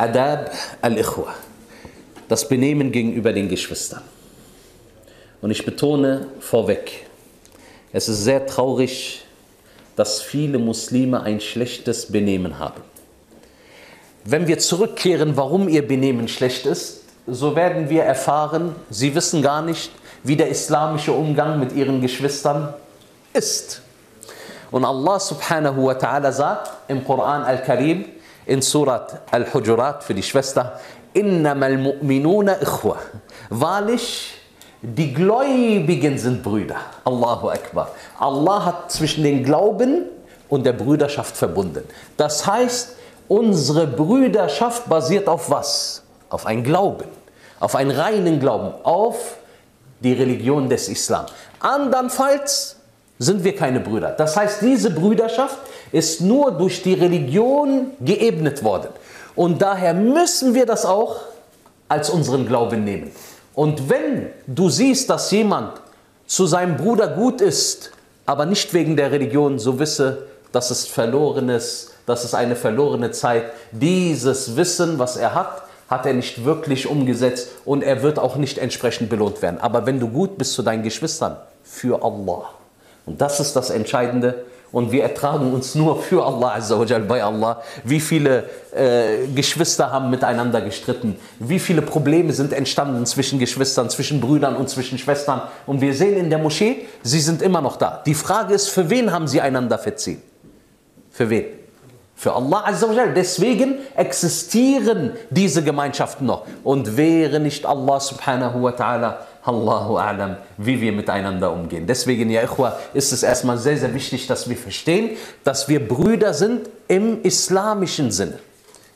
Adab al-Ikhwa, das Benehmen gegenüber den Geschwistern. Und ich betone vorweg, es ist sehr traurig, dass viele Muslime ein schlechtes Benehmen haben. Wenn wir zurückkehren, warum ihr Benehmen schlecht ist, so werden wir erfahren, sie wissen gar nicht, wie der islamische Umgang mit ihren Geschwistern ist. Und Allah subhanahu wa ta'ala sagt im Koran al-Karim in Surat al-Hujurat für die Schwester, Innamal mu'minuna ikhwa. Wahrlich, die Gläubigen sind Brüder. Allahu Akbar. Allah hat zwischen den Glauben und der Brüderschaft verbunden. Das heißt, unsere Brüderschaft basiert auf was? Auf ein Glauben, auf einen reinen Glauben, auf die Religion des Islam. Andernfalls sind wir keine Brüder. Das heißt, diese Brüderschaft ist nur durch die Religion geebnet worden. Und daher müssen wir das auch als unseren Glauben nehmen. Und wenn du siehst, dass jemand zu seinem Bruder gut ist, aber nicht wegen der Religion, so wisse, dass es verloren ist, dass es eine verlorene Zeit. Dieses Wissen, was er hat, hat er nicht wirklich umgesetzt und er wird auch nicht entsprechend belohnt werden. Aber wenn du gut bist zu deinen Geschwistern, für Allah, und das ist das Entscheidende. Und wir ertragen uns nur für Allah Azzawajal, bei Allah. Wie viele äh, Geschwister haben miteinander gestritten? Wie viele Probleme sind entstanden zwischen Geschwistern, zwischen Brüdern und zwischen Schwestern? Und wir sehen in der Moschee, sie sind immer noch da. Die Frage ist, für wen haben sie einander verziehen? Für wen? Für Allah Azzawajal. Deswegen existieren diese Gemeinschaften noch. Und wäre nicht Allah subhanahu wa ta'ala Allahu A'lam, wie wir miteinander umgehen. Deswegen, ja, Ikhwa, ist es erstmal sehr, sehr wichtig, dass wir verstehen, dass wir Brüder sind im islamischen Sinne.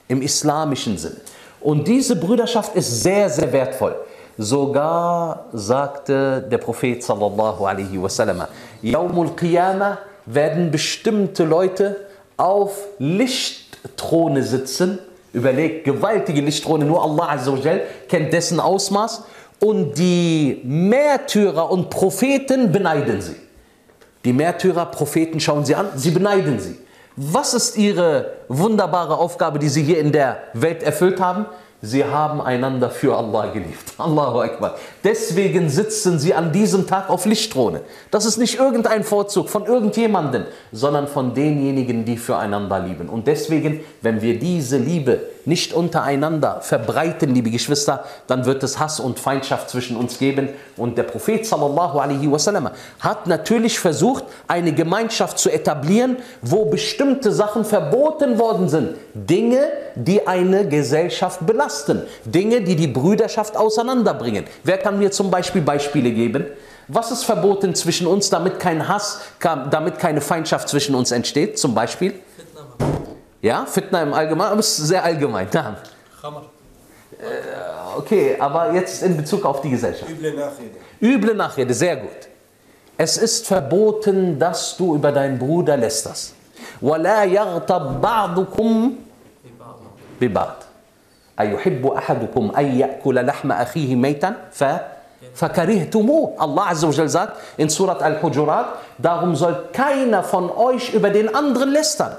Im islamischen Sinne. Und diese Brüderschaft ist sehr, sehr wertvoll. Sogar sagte der Prophet sallallahu alaihi wasallam, Yawmul Qiyamah werden bestimmte Leute auf Lichtthrone sitzen. Überlegt, gewaltige Lichtthrone, nur Allah Azzawajal kennt dessen Ausmaß und die Märtyrer und Propheten beneiden sie. Die Märtyrer, Propheten schauen sie an, sie beneiden sie. Was ist ihre wunderbare Aufgabe, die sie hier in der Welt erfüllt haben? Sie haben einander für Allah geliebt. Allahu Akbar. Deswegen sitzen sie an diesem Tag auf Lichtthrone. Das ist nicht irgendein Vorzug von irgendjemandem, sondern von denjenigen, die füreinander lieben. Und deswegen, wenn wir diese Liebe nicht untereinander verbreiten, liebe Geschwister, dann wird es Hass und Feindschaft zwischen uns geben. Und der Prophet sallallahu alaihi wasallam hat natürlich versucht, eine Gemeinschaft zu etablieren, wo bestimmte Sachen verboten worden sind. Dinge, die eine Gesellschaft belasten. Dinge, die die Brüderschaft auseinanderbringen. Wer kann mir zum Beispiel Beispiele geben? Was ist verboten zwischen uns, damit kein Hass, damit keine Feindschaft zwischen uns entsteht? Zum Beispiel? Ja, Fitna im Allgemeinen, aber es ist sehr allgemein. Ja. Äh, okay, aber jetzt in Bezug auf die Gesellschaft. Üble Nachrede. Üble Nachrede, sehr gut. Es ist verboten, dass du über deinen Bruder lästerst. ولا يغتب بعضكم ببعض أيحب أحدكم أن يأكل لحم أخيه ميتا ف فكرهتموه. Allah Azza wa sagt in Surat Al-Hujurat, darum soll keiner von euch über den anderen lästern.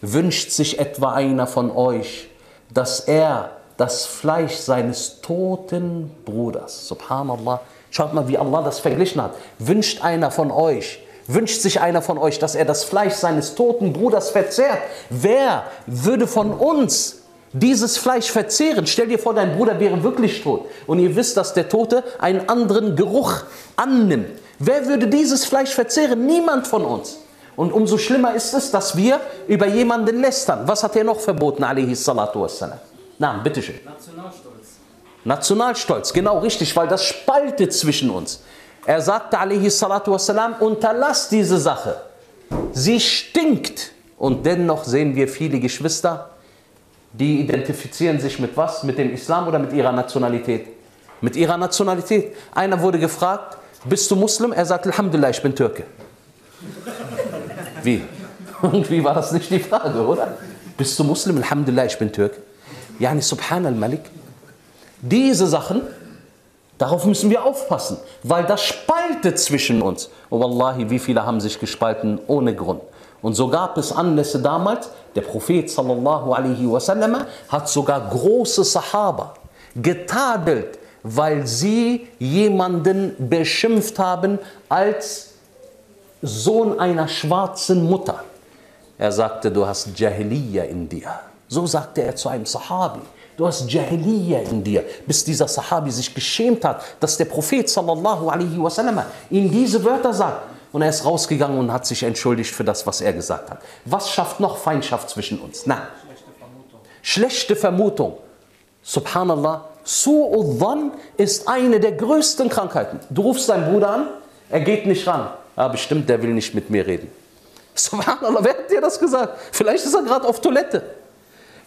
Wünscht sich etwa einer von euch, dass er das Fleisch seines toten Bruders, subhanallah, schaut mal, wie Allah das verglichen hat, wünscht einer von euch, wünscht sich einer von euch, dass er das Fleisch seines toten Bruders verzehrt. Wer würde von uns dieses Fleisch verzehren? Stell dir vor, dein Bruder wäre wirklich tot und ihr wisst, dass der Tote einen anderen Geruch annimmt. Wer würde dieses Fleisch verzehren? Niemand von uns. Und umso schlimmer ist es, dass wir über jemanden lästern. Was hat er noch verboten, alaihi salatu wassalam? Na, bitteschön. Nationalstolz. Nationalstolz, genau richtig, weil das spaltet zwischen uns. Er sagte, alaihi salatu wassalam, unterlass diese Sache. Sie stinkt. Und dennoch sehen wir viele Geschwister, die identifizieren sich mit was? Mit dem Islam oder mit ihrer Nationalität? Mit ihrer Nationalität. Einer wurde gefragt, bist du Muslim? Er sagt, Alhamdulillah, ich bin Türke. Wie? Irgendwie war das nicht die Frage, oder? Bist du Muslim? Alhamdulillah, ich bin Türk. Yani Subhan al-Malik. Diese Sachen, darauf müssen wir aufpassen, weil das spaltet zwischen uns. Und Wallahi, wie viele haben sich gespalten ohne Grund. Und so gab es Anlässe damals, der Prophet sallallahu alaihi wasallam hat sogar große Sahaba getadelt, weil sie jemanden beschimpft haben als Sohn einer schwarzen Mutter. Er sagte, du hast Jahiliya in dir. So sagte er zu einem Sahabi. Du hast Jahiliya in dir, bis dieser Sahabi sich geschämt hat, dass der Prophet sallallahu alaihi wasallam ihm diese Wörter sagt. Und er ist rausgegangen und hat sich entschuldigt für das, was er gesagt hat. Was schafft noch Feindschaft zwischen uns? Nein. Schlechte Vermutung. Schlechte Vermutung. Subhanallah. Su'udhan ist eine der größten Krankheiten. Du rufst deinen Bruder an, er geht nicht ran. Ah, bestimmt, der will nicht mit mir reden. Subhanallah, wer hat dir das gesagt? Vielleicht ist er gerade auf Toilette.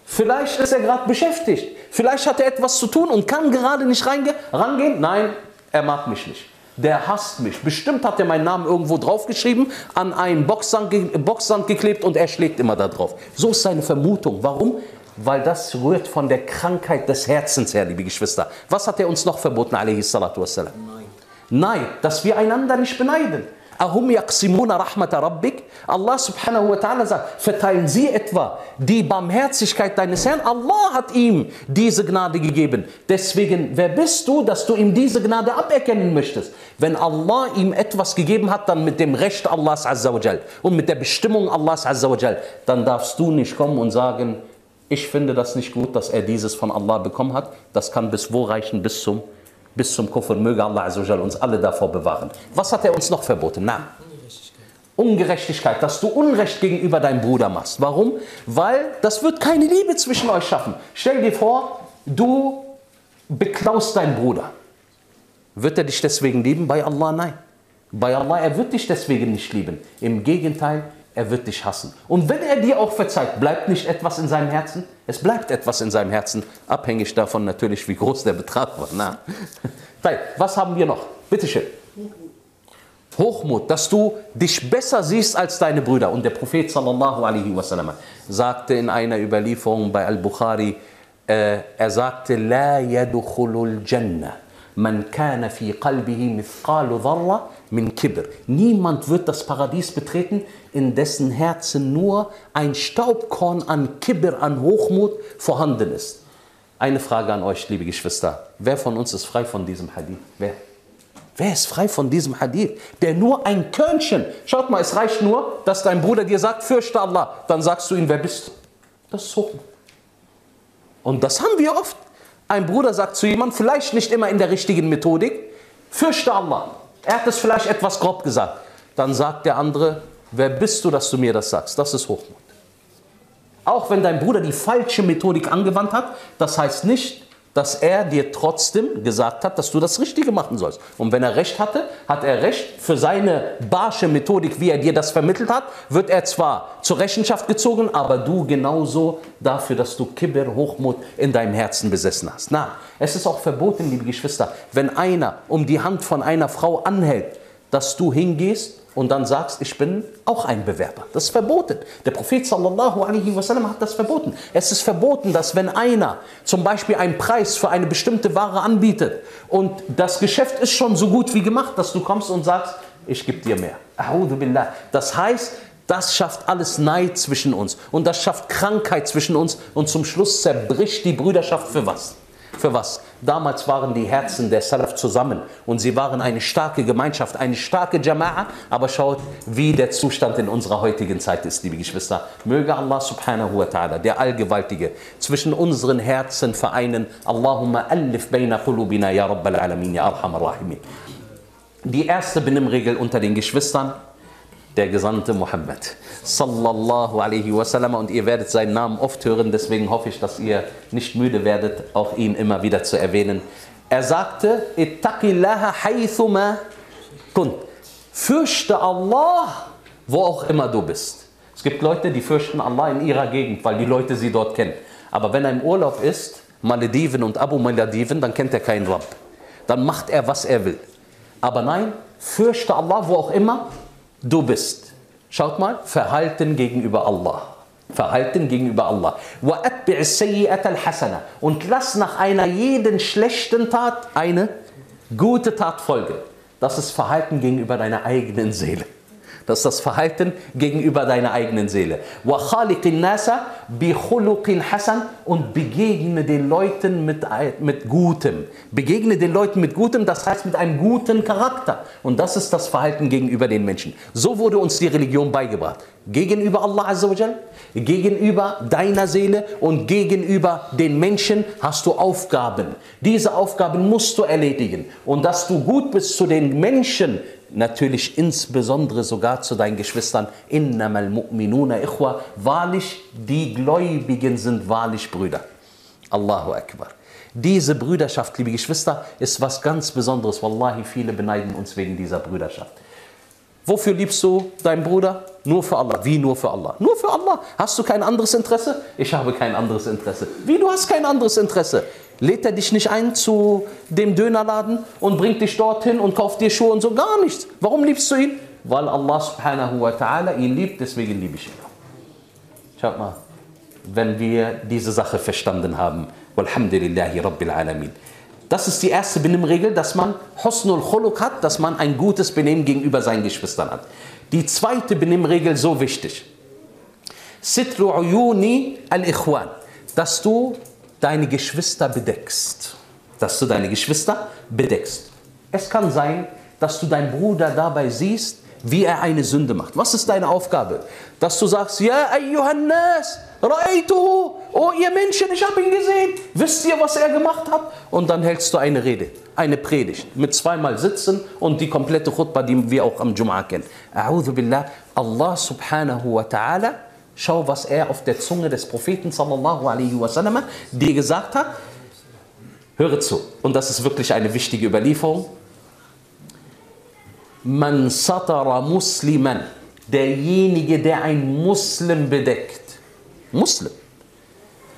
Vielleicht ist er gerade beschäftigt. Vielleicht hat er etwas zu tun und kann gerade nicht rangehen. Nein, er mag mich nicht. Der hasst mich. Bestimmt hat er meinen Namen irgendwo draufgeschrieben, an einen Boxsand, Boxsand geklebt und er schlägt immer da drauf. So ist seine Vermutung. Warum? Weil das rührt von der Krankheit des Herzens her, liebe Geschwister. Was hat er uns noch verboten, alaihi salatu wassalam? Nein. Nein, dass wir einander nicht beneiden. Ahum yaqsimuna rahmata rabbik. Allah subhanahu wa ta'ala sagt, verteilen sie etwa die Barmherzigkeit deines Herrn? Allah hat ihm diese Gnade gegeben. Deswegen, wer bist du, dass du ihm diese Gnade aberkennen möchtest? Wenn Allah ihm etwas gegeben hat, dann mit dem Recht Allahs azza wa und mit der Bestimmung Allahs azza wa dann darfst du nicht kommen und sagen, ich finde das nicht gut, dass er dieses von Allah bekommen hat. Das kann bis wo reichen? Bis zum bis zum Kufr. Möge Allah Azzawajal uns alle davor bewahren. Was hat er uns noch verboten? Na, Ungerechtigkeit, dass du Unrecht gegenüber deinem Bruder machst. Warum? Weil das wird keine Liebe zwischen euch schaffen. Stell dir vor, du beklaust deinen Bruder. Wird er dich deswegen lieben? Bei Allah nein. Bei Allah, er wird dich deswegen nicht lieben. Im Gegenteil, er wird dich hassen. Und wenn er dir auch verzeiht, bleibt nicht etwas in seinem Herzen? Es bleibt etwas in seinem Herzen, abhängig davon natürlich, wie groß der Betrag war. Na. Was haben wir noch? Bitte schön. Hochmut, dass du dich besser siehst als deine Brüder. Und der Prophet sallallahu alaihi wasallam sagte in einer Überlieferung bei Al-Bukhari, äh, er sagte, La yadukhulul Jannah man kana fi qalbihi mithqalu dharra min kibr. Niemand wird das Paradies betreten, in dessen Herzen nur ein Staubkorn an Kibr, an Hochmut vorhanden ist. Eine Frage an euch, liebe Geschwister. Wer von uns ist frei von diesem Hadith? Wer? Wer ist frei von diesem Hadith? Der nur ein Körnchen. Schaut mal, es reicht nur, dass dein Bruder dir sagt, fürchte Allah. Dann sagst du ihm, wer bist du? Das ist Hochmut. Und das haben wir oft. Ein Bruder sagt zu jemandem, vielleicht nicht immer in der richtigen Methodik, fürchte Allah. Er hat es vielleicht etwas grob gesagt. Dann sagt der andere, wer bist du, dass du mir das sagst? Das ist Hochmut. Auch wenn dein Bruder die falsche Methodik angewandt hat, das heißt nicht, dass er dir trotzdem gesagt hat, dass du das Richtige machen sollst. Und wenn er recht hatte, hat er recht. Für seine barsche Methodik, wie er dir das vermittelt hat, wird er zwar zur Rechenschaft gezogen, aber du genauso dafür, dass du Kibber, Hochmut in deinem Herzen besessen hast. Na, es ist auch verboten, liebe Geschwister, wenn einer um die Hand von einer Frau anhält, dass du hingehst und dann sagst, ich bin auch ein Bewerber. Das ist verboten. Der Prophet sallallahu alaihi wasallam hat das verboten. Es ist verboten, dass wenn einer zum Beispiel einen Preis für eine bestimmte Ware anbietet und das Geschäft ist schon so gut wie gemacht, dass du kommst und sagst, ich gebe dir mehr. Das heißt, das schafft alles Neid zwischen uns und das schafft Krankheit zwischen uns und zum Schluss zerbricht die Brüderschaft für was? Für was? Damals waren die Herzen der Salaf zusammen und sie waren eine starke Gemeinschaft, eine starke Jama'a. Aber schaut, wie der Zustand in unserer heutigen Zeit ist, liebe Geschwister. Möge Allah subhanahu wa ta'ala, der Allgewaltige, zwischen unseren Herzen vereinen. Allahumma allif bayna qulubina ya Rabbal Alamin, ya Arhamar Rahimin. Die erste Benimmregel unter den Geschwistern der Gesandte Muhammad sallallahu alaihi wasallam und ihr werdet seinen Namen oft hören, deswegen hoffe ich, dass ihr nicht müde werdet, auch ihn immer wieder zu erwähnen. Er sagte, ittaqillaha haythuma kunt. Fürchte Allah, wo auch immer du bist. Es gibt Leute, die fürchten Allah in ihrer Gegend, weil die Leute sie dort kennen. Aber wenn er im Urlaub ist, Malediven und Abu Malediven, dann kennt er keinen Rabb. Dann macht er, was er will. Aber nein, fürchte Allah, wo auch immer du bist. Schaut mal, Verhalten gegenüber Allah. Verhalten gegenüber Allah. Und lass nach einer jeden schlechten Tat eine gute Tat folgen. Das ist Verhalten gegenüber deiner eigenen Seele. Das ist das Verhalten gegenüber deiner eigenen Seele. Und begegne den Leuten mit, mit Gutem. Begegne den Leuten mit Gutem, das heißt mit einem guten Charakter. Und das ist das Verhalten gegenüber den Menschen. So wurde uns die Religion beigebracht. Gegenüber Allah Azzawajal, gegenüber deiner Seele und gegenüber den Menschen hast du Aufgaben. Diese Aufgaben musst du erledigen. Und dass du gut bist zu den Menschen, natürlich insbesondere sogar zu deinen Geschwistern. Innamal mu'minuna ikhwa. Wahrlich, die Gläubigen sind wahrlich Brüder. Allahu Akbar. Diese Brüderschaft, liebe Geschwister, ist was ganz Besonderes. Wallahi, viele beneiden uns wegen dieser Brüderschaft. Wofür liebst du deinen Bruder? Nur für Allah. Wie nur für Allah? Nur für Allah. Hast du kein anderes Interesse? Ich habe kein anderes Interesse. Wie du hast kein anderes Interesse? Lädt er dich nicht ein zu dem Dönerladen und bringt dich dorthin und kauft dir Schuhe und so? Gar nichts. Warum liebst du ihn? Weil Allah subhanahu wa ta'ala ihn liebt, deswegen liebe ich ihn. Schaut mal, wenn wir diese Sache verstanden haben. Walhamdulillahi Rabbil Alamin. Das ist die erste Benimmregel, dass man Husnul Khuluq hat, dass man ein gutes Benehmen gegenüber seinen Geschwistern hat. Die zweite Benimmregel, so wichtig. Sitru uyuni al-Ikhwan. Dass du deine Geschwister bedeckst. Dass du deine Geschwister bedeckst. Es kann sein, dass du deinen Bruder dabei siehst, wie er eine Sünde macht. Was ist deine Aufgabe? Dass du sagst, ja, ayyuhannas, ra'aytuhu, oh ihr Menschen, ich habe ihn gesehen. Wisst ihr, was er gemacht hat? Und dann hältst du eine Rede, eine Predigt mit zweimal Sitzen und die komplette Khutbah, die wir auch am Jum'a kennen. A'udhu billah, Allah subhanahu wa ta'ala Schau, was er auf der Zunge des Propheten sallallahu alaihi wasallam dir gesagt hat. Höre zu. Und das ist wirklich eine wichtige Überlieferung. Man satara musliman. Derjenige, der ein Muslim bedeckt. Muslim.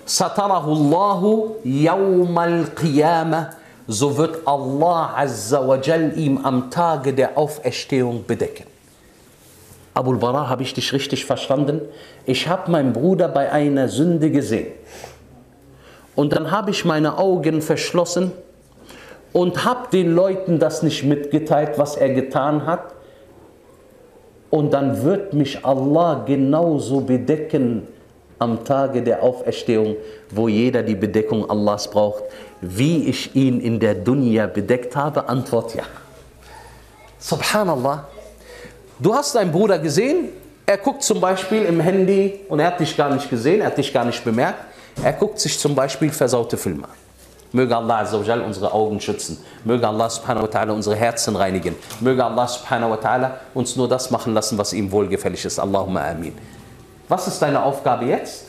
Satarahu Allahu yawmal qiyamah. So wird Allah azza wa jal ihm am Tage der Auferstehung bedecken. Abul Bara, habe ich dich richtig verstanden? Ich habe meinen Bruder bei einer Sünde gesehen. Und dann habe ich meine Augen verschlossen und habe den Leuten das nicht mitgeteilt, was er getan hat. Und dann wird mich Allah genauso bedecken am Tage der Auferstehung, wo jeder die Bedeckung Allahs braucht, wie ich ihn in der Dunya bedeckt habe? Antwort ja. Subhanallah. Du hast deinen Bruder gesehen, er guckt zum Beispiel im Handy und er hat dich gar nicht gesehen, er hat dich gar nicht bemerkt. Er guckt sich zum Beispiel versaute Filme an. Möge Allah Azzawajal unsere Augen schützen. Möge Allah subhanahu wa ta'ala unsere Herzen reinigen. Möge Allah subhanahu wa ta'ala uns nur das machen lassen, was ihm wohlgefällig ist. Allahumma amin. Was ist deine Aufgabe jetzt?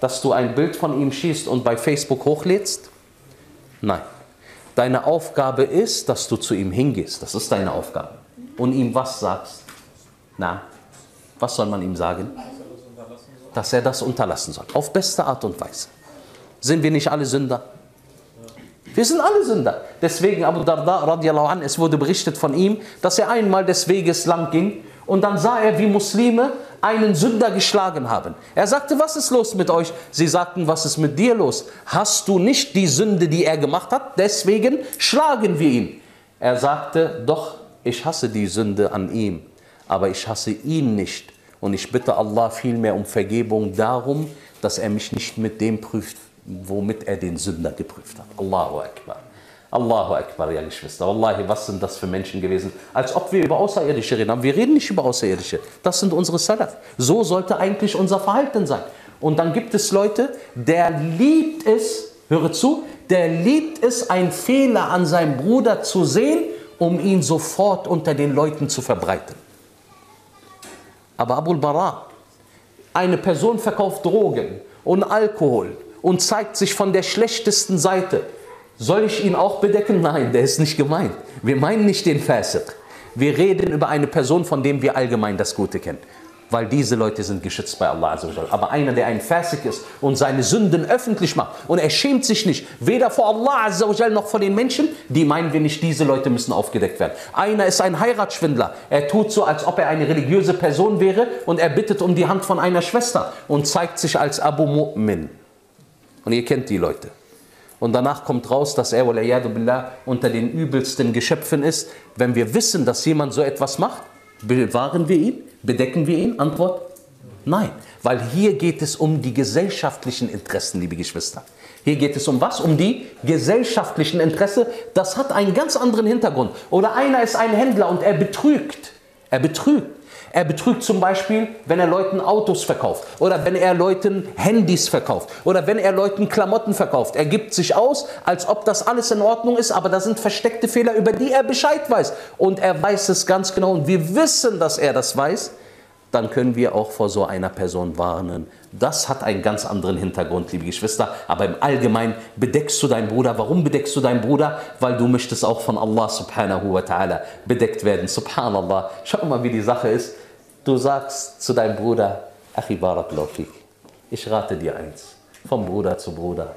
Dass du ein Bild von ihm schießt und bei Facebook hochlädst? Nein. Deine Aufgabe ist, dass du zu ihm hingehst. Das ist deine Aufgabe und ihm was sagst, na, was soll man ihm sagen? Dass er das unterlassen soll. Auf beste Art und Weise. Sind wir nicht alle Sünder? Wir sind alle Sünder. Deswegen Abu Darda radiallahu an, es wurde berichtet von ihm, dass er einmal des Weges lang ging und dann sah er, wie Muslime einen Sünder geschlagen haben. Er sagte, was ist los mit euch? Sie sagten, was ist mit dir los? Hast du nicht die Sünde, die er gemacht hat? Deswegen schlagen wir ihn. Er sagte, doch, ich hasse die Sünde an ihm, aber ich hasse ihn nicht. Und ich bitte Allah vielmehr um Vergebung darum, dass er mich nicht mit dem prüft, womit er den Sünder geprüft hat. Allahu Akbar. Allahu Akbar, ja Geschwister. Wallahi, was sind das für Menschen gewesen? Als ob wir über Außerirdische reden. Aber wir reden nicht über Außerirdische. Das sind unsere Salaf. So sollte eigentlich unser Verhalten sein. Und dann gibt es Leute, der liebt es, höre zu, der liebt es, einen Fehler an seinem Bruder zu sehen um ihn sofort unter den Leuten zu verbreiten. Aber Abul Bara, eine Person verkauft Drogen und Alkohol und zeigt sich von der schlechtesten Seite. Soll ich ihn auch bedecken? Nein, der ist nicht gemeint. Wir meinen nicht den Fasik. Wir reden über eine Person, von dem wir allgemein das Gute kennen weil diese Leute sind geschützt bei Allah. Aber einer, der ein Fasik ist und seine Sünden öffentlich macht und er schämt sich nicht, weder vor Allah noch vor den Menschen, die meinen wir nicht, diese Leute müssen aufgedeckt werden. Einer ist ein Heiratsschwindler. Er tut so, als ob er eine religiöse Person wäre und er bittet um die Hand von einer Schwester und zeigt sich als Abu Mu'min. Und ihr kennt die Leute. Und danach kommt raus, dass er billah, unter den übelsten Geschöpfen ist. Wenn wir wissen, dass jemand so etwas macht, Bewahren wir ihn? Bedecken wir ihn? Antwort, nein. Weil hier geht es um die gesellschaftlichen Interessen, liebe Geschwister. Hier geht es um was? Um die gesellschaftlichen Interessen. Das hat einen ganz anderen Hintergrund. Oder einer ist ein Händler und er betrügt. Er betrügt. Er betrügt zum Beispiel, wenn er Leuten Autos verkauft oder wenn er Leuten Handys verkauft oder wenn er Leuten Klamotten verkauft. Er gibt sich aus, als ob das alles in Ordnung ist, aber da sind versteckte Fehler, über die er Bescheid weiß. Und er weiß es ganz genau und wir wissen, dass er das weiß. Dann können wir auch vor so einer Person warnen. Das hat einen ganz anderen Hintergrund, liebe Geschwister. Aber im Allgemeinen bedeckst du deinen Bruder. Warum bedeckst du deinen Bruder? Weil du möchtest auch von Allah subhanahu wa ta'ala bedeckt werden. Subhanallah. Schau mal, wie die Sache ist. Du sagst zu deinem Bruder, Achi Barakallahu ich rate dir eins, vom Bruder zu Bruder,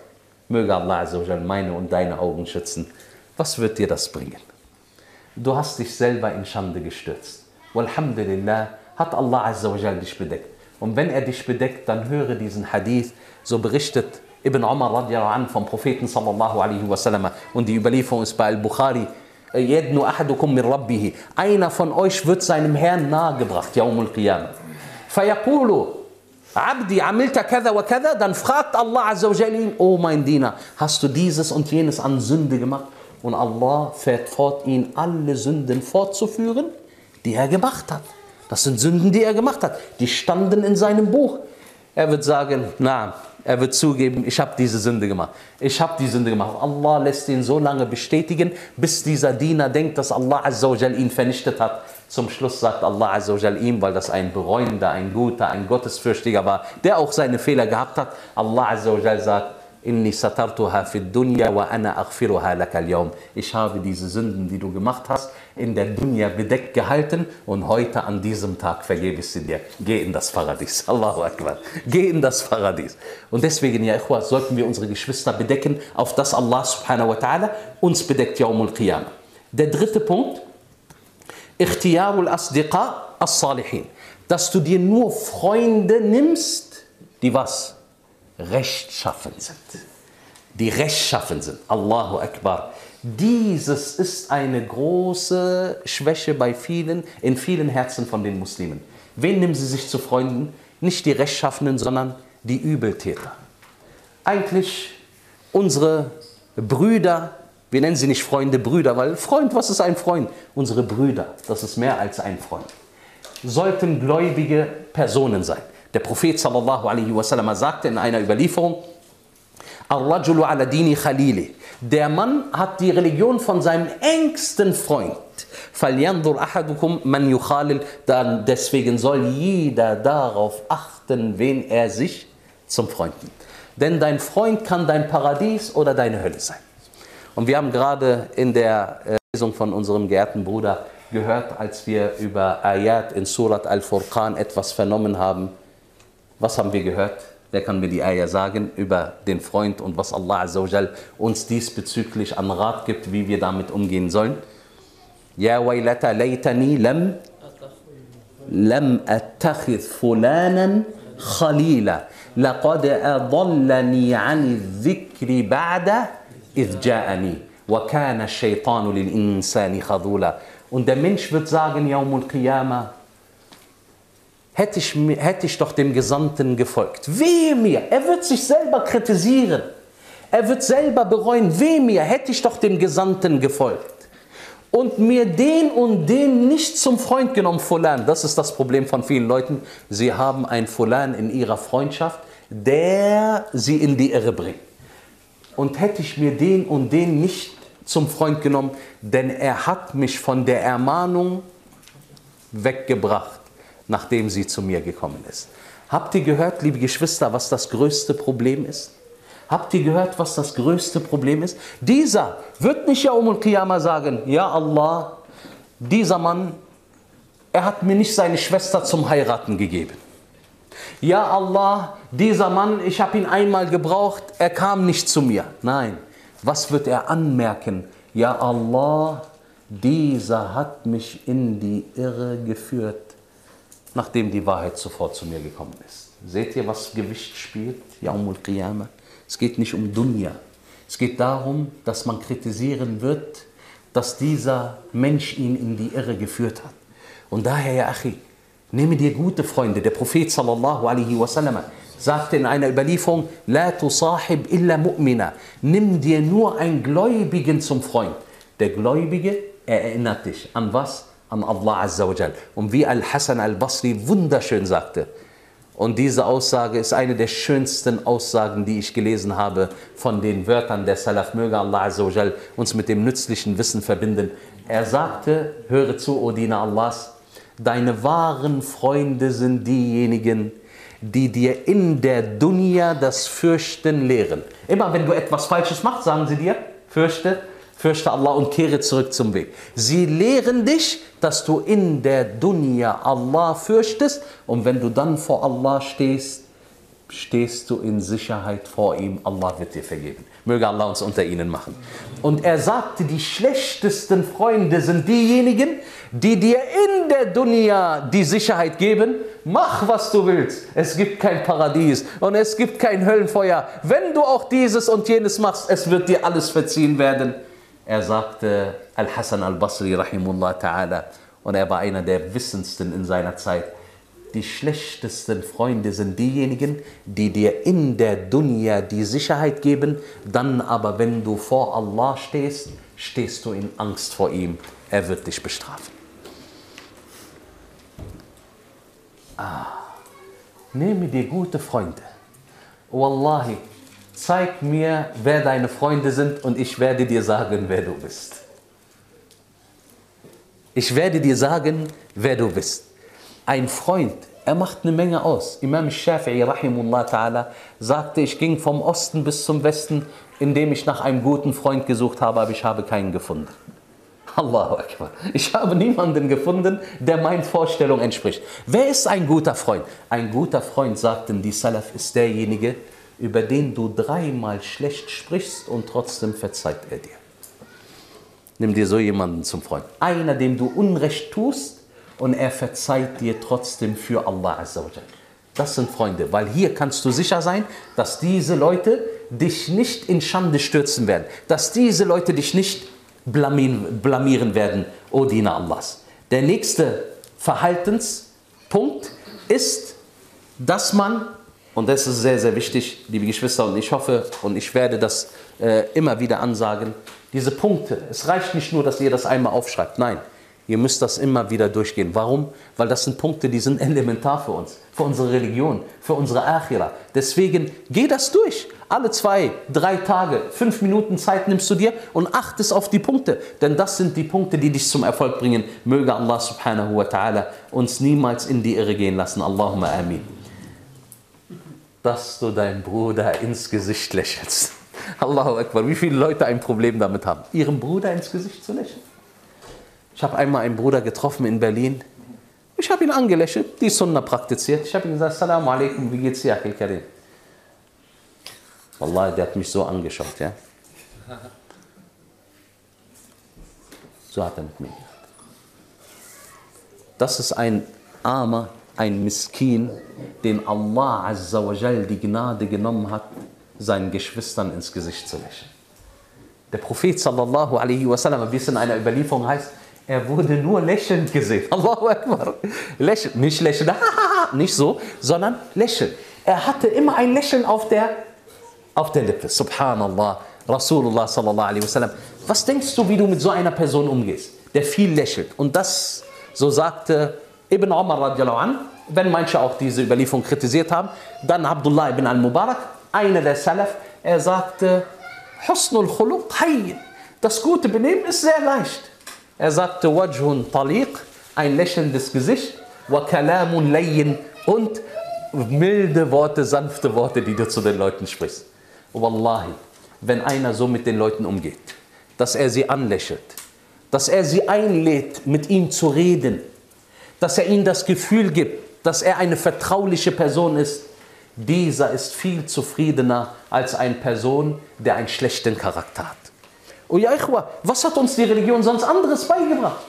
möge Allah meine und deine Augen schützen. Was wird dir das bringen? Du hast dich selber in Schande gestürzt. Walhamdulillah hat Allah dich bedeckt. Und wenn er dich bedeckt, dann höre diesen Hadith, so berichtet Ibn Umar radiallahu an vom Propheten sallallahu alaihi wasallam und die Überlieferung ist bei Al-Bukhari. Einer von euch wird seinem Herrn nahegebracht, Yaumul Qiyamah. Fayaqulu, Abdi, amilta kada wa kada, dann fragt Allah Azza wa ihn, oh mein Diener, hast du dieses und jenes an Sünde gemacht? Und Allah fährt fort, ihn alle Sünden fortzuführen, die er gemacht hat. Das sind Sünden, die er gemacht hat. Die standen in seinem Buch. Er wird sagen, na, er wird zugeben, ich habe diese Sünde gemacht. Ich habe die Sünde gemacht. Allah lässt ihn so lange bestätigen, bis dieser Diener denkt, dass Allah Azzawajal ihn vernichtet hat. Zum Schluss sagt Allah Azzawajal ihm, weil das ein bereuender, ein guter, ein Gottesfürchtiger war, der auch seine Fehler gehabt hat. Allah Azzawajal sagt, Inni satartuha fid dunya wa ana aghfiruha lakal yawm. Ich habe diese Sünden, die du gemacht hast, in der Dunya bedeckt gehalten und heute an diesem Tag vergebe ich sie dir. Geh in das Paradies. Allahu Akbar. Geh in das Paradies. Und deswegen, ja, Ikhwa, sollten wir unsere Geschwister bedecken, auf das Allah subhanahu wa ta'ala uns bedeckt, Yawmul Qiyamah. Der dritte Punkt, Ikhtiyarul Asdiqa as-Salihin. Dass du dir nur Freunde nimmst, die was? Rechtschaffen sind. Die rechtschaffen sind. Allahu Akbar. Dieses ist eine große Schwäche bei vielen, in vielen Herzen von den Muslimen. Wen nehmen sie sich zu Freunden? Nicht die Rechtschaffenen, sondern die Übeltäter. Eigentlich unsere Brüder, wir nennen sie nicht Freunde, Brüder, weil Freund, was ist ein Freund? Unsere Brüder, das ist mehr als ein Freund, sollten gläubige Personen sein. Der Prophet sallallahu alaihi wasallam sagte in einer Überlieferung, Der Mann hat die Religion von seinem engsten Freund. Dann deswegen soll jeder darauf achten, wen er sich zum Freund nimmt. Denn dein Freund kann dein Paradies oder deine Hölle sein. Und wir haben gerade in der äh, Lesung von unserem geehrten Bruder gehört, als wir über Ayat in Surat al-Furqan etwas vernommen haben, was haben wir gehört? Wer kann mir die Eier sagen über den Freund und was Allah Azzawajal uns diesbezüglich an Rat gibt, wie wir damit umgehen sollen? Ja waylata laytani lam lam attakhidh fulanan khalila laqad adallani 'ani dhikri ba'da idh ja'ani wa kana ash-shaytanu lil insani khadula und der Mensch wird sagen yaumul qiyamah hätte ich, hätte ich doch dem Gesandten gefolgt. Wehe mir, er wird sich selber kritisieren. Er wird selber bereuen, wehe mir, hätte ich doch dem Gesandten gefolgt. Und mir den und den nicht zum Freund genommen, Fulan. Das ist das Problem von vielen Leuten. Sie haben einen Fulan in ihrer Freundschaft, der sie in die Irre bringt. Und hätte ich mir den und den nicht zum Freund genommen, denn er hat mich von der Ermahnung weggebracht nachdem sie zu mir gekommen ist. Habt ihr gehört, liebe Geschwister, was das größte Problem ist? Habt ihr gehört, was das größte Problem ist? Dieser wird nicht ja um Qiyamah sagen, ja Allah, dieser Mann, er hat mir nicht seine Schwester zum Heiraten gegeben. Ja Allah, dieser Mann, ich habe ihn einmal gebraucht, er kam nicht zu mir. Nein, was wird er anmerken? Ja Allah, dieser hat mich in die Irre geführt nachdem die Wahrheit sofort zu mir gekommen ist. Seht ihr, was Gewicht spielt? Yaumul Qiyamah. Es geht nicht um Dunya. Es geht darum, dass man kritisieren wird, dass dieser Mensch ihn in die Irre geführt hat. Und daher, ja Achi, nehme dir gute Freunde. Der Prophet sallallahu alaihi wasallam sagte in einer Überlieferung, La tusahib illa mu'mina. Nimm dir nur einen Gläubigen zum Freund. Der Gläubige, er erinnert dich an was? An Allah Azza wa Jal. Und wie Al-Hassan al-Basri wunderschön sagte, und diese Aussage ist eine der schönsten Aussagen, die ich gelesen habe von den Wörtern der Salaf. Möge Allah Azza wa Jal uns mit dem nützlichen Wissen verbinden. Er sagte, höre zu, O Diener Allahs, deine wahren Freunde sind diejenigen, die dir in der Dunya das Fürchten lehren. Immer wenn du etwas Falsches machst, sagen sie dir, fürchte, fürchte Allah und kehre zurück zum Weg. Sie lehren dich, dass du in der Dunya Allah fürchtest und wenn du dann vor Allah stehst, stehst du in Sicherheit vor ihm. Allah wird dir vergeben. Möge Allah uns unter ihnen machen. Und er sagte, die schlechtesten Freunde sind diejenigen, die dir in der Dunya die Sicherheit geben, mach was du willst. Es gibt kein Paradies und es gibt kein Höllenfeuer. Wenn du auch dieses und jenes machst, es wird dir alles verziehen werden. Er sagte, Al-Hassan al-Basri, rahimullah ta'ala, und er war einer der wissendsten in seiner Zeit, die schlechtesten Freunde sind diejenigen, die dir in der Dunya die Sicherheit geben, dann aber, wenn du vor Allah stehst, stehst du in Angst vor ihm. Er wird dich bestrafen. Ah, nehme dir gute Freunde. Wallahi, zeig mir, wer deine Freunde sind und ich werde dir sagen, wer du bist. Ich werde dir sagen, wer du bist. Ein Freund, er macht eine Menge aus. Imam Shafi'i rahimullah ta'ala sagte, ich ging vom Osten bis zum Westen, indem ich nach einem guten Freund gesucht habe, aber ich habe keinen gefunden. Allahu Akbar. Ich habe niemanden gefunden, der meinen Vorstellungen entspricht. Wer ist ein guter Freund? Ein guter Freund, sagten die Salaf, ist derjenige, über den du dreimal schlecht sprichst und trotzdem verzeiht er dir. Nimm dir so jemanden zum Freund. Einer, dem du Unrecht tust und er verzeiht dir trotzdem für Allah Das sind Freunde, weil hier kannst du sicher sein, dass diese Leute dich nicht in Schande stürzen werden, dass diese Leute dich nicht blamieren werden, O Diener Allahs. Der nächste Verhaltenspunkt ist, dass man und das ist sehr, sehr wichtig, liebe Geschwister, und ich hoffe und ich werde das äh, immer wieder ansagen. Diese Punkte, es reicht nicht nur, dass ihr das einmal aufschreibt. Nein, ihr müsst das immer wieder durchgehen. Warum? Weil das sind Punkte, die sind elementar für uns, für unsere Religion, für unsere Achira. Deswegen geh das durch. Alle zwei, drei Tage, fünf Minuten Zeit nimmst du dir und achtest auf die Punkte. Denn das sind die Punkte, die dich zum Erfolg bringen. Möge Allah subhanahu wa ta'ala uns niemals in die Irre gehen lassen. Allahumma amin dass du deinem Bruder ins Gesicht lächelst. Allahu Akbar, wie viele Leute ein Problem damit haben, ihrem Bruder ins Gesicht zu lächeln. Ich habe einmal einen Bruder getroffen in Berlin. Ich habe ihn angelächelt, die Sunna praktiziert. Ich habe ihm gesagt, Assalamu alaikum, wie geht's dir, Achil Karim? Wallah, der hat mich so angeschaut, ja. So hat er mit mir gemacht. Das ist ein armer, ein Miskin, dem Allah Azza wa Jal die Gnade genommen hat, seinen Geschwistern ins Gesicht zu lächeln. Der Prophet sallallahu alaihi wasallam, wie es in einer Überlieferung heißt, er wurde nur lächelnd gesehen. Allahu Akbar. Lächeln, nicht lächeln, nicht so, sondern lächeln. Er hatte immer ein Lächeln auf der, auf der Lippe. Subhanallah, Rasulullah sallallahu alaihi wasallam. Was denkst du, wie du mit so einer Person umgehst, der viel lächelt? Und das, so sagte Ibn Umar radiallahu an, wenn manche auch diese Überlieferung kritisiert haben, dann Abdullah ibn al-Mubarak, einer der Salaf, er sagte, Husnul khuluq. Das gute Benehmen ist sehr leicht. Er sagte, Wajhun taliq, ein lächelndes Gesicht, wa kalamun und milde Worte, sanfte Worte, die du zu den Leuten sprichst. Wallahi, wenn einer so mit den Leuten umgeht, dass er sie anlächelt, dass er sie einlädt, mit ihm zu reden, dass er ihnen das Gefühl gibt, dass er eine vertrauliche Person ist, dieser ist viel zufriedener als eine Person, der einen schlechten Charakter hat. Oh ja, Ichwa, was hat uns die Religion sonst anderes beigebracht?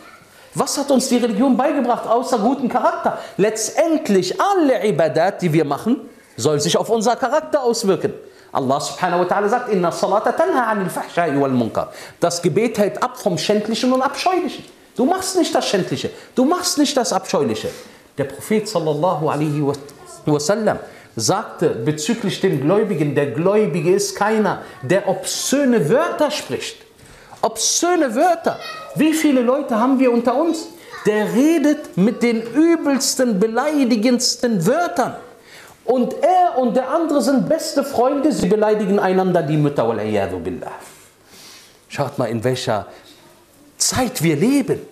Was hat uns die Religion beigebracht, außer guten Charakter? Letztendlich alle Ibadat, die wir machen, soll sich auf unser Charakter auswirken. Allah subhanahu wa ta'ala sagt, Inna salata tanha anil wal munkar. Das Gebet hält ab vom Schändlichen und Abscheulichen. Du machst nicht das Schändliche. Du machst nicht das Abscheuliche. Der Prophet sallallahu alaihi wasallam sagte bezüglich dem Gläubigen, der Gläubige ist keiner, der obszöne Wörter spricht. Obszöne Wörter. Wie viele Leute haben wir unter uns? Der redet mit den übelsten, beleidigendsten Wörtern. Und er und der andere sind beste Freunde, sie beleidigen einander die Mütter. Schaut mal, in welcher Zeit wir leben.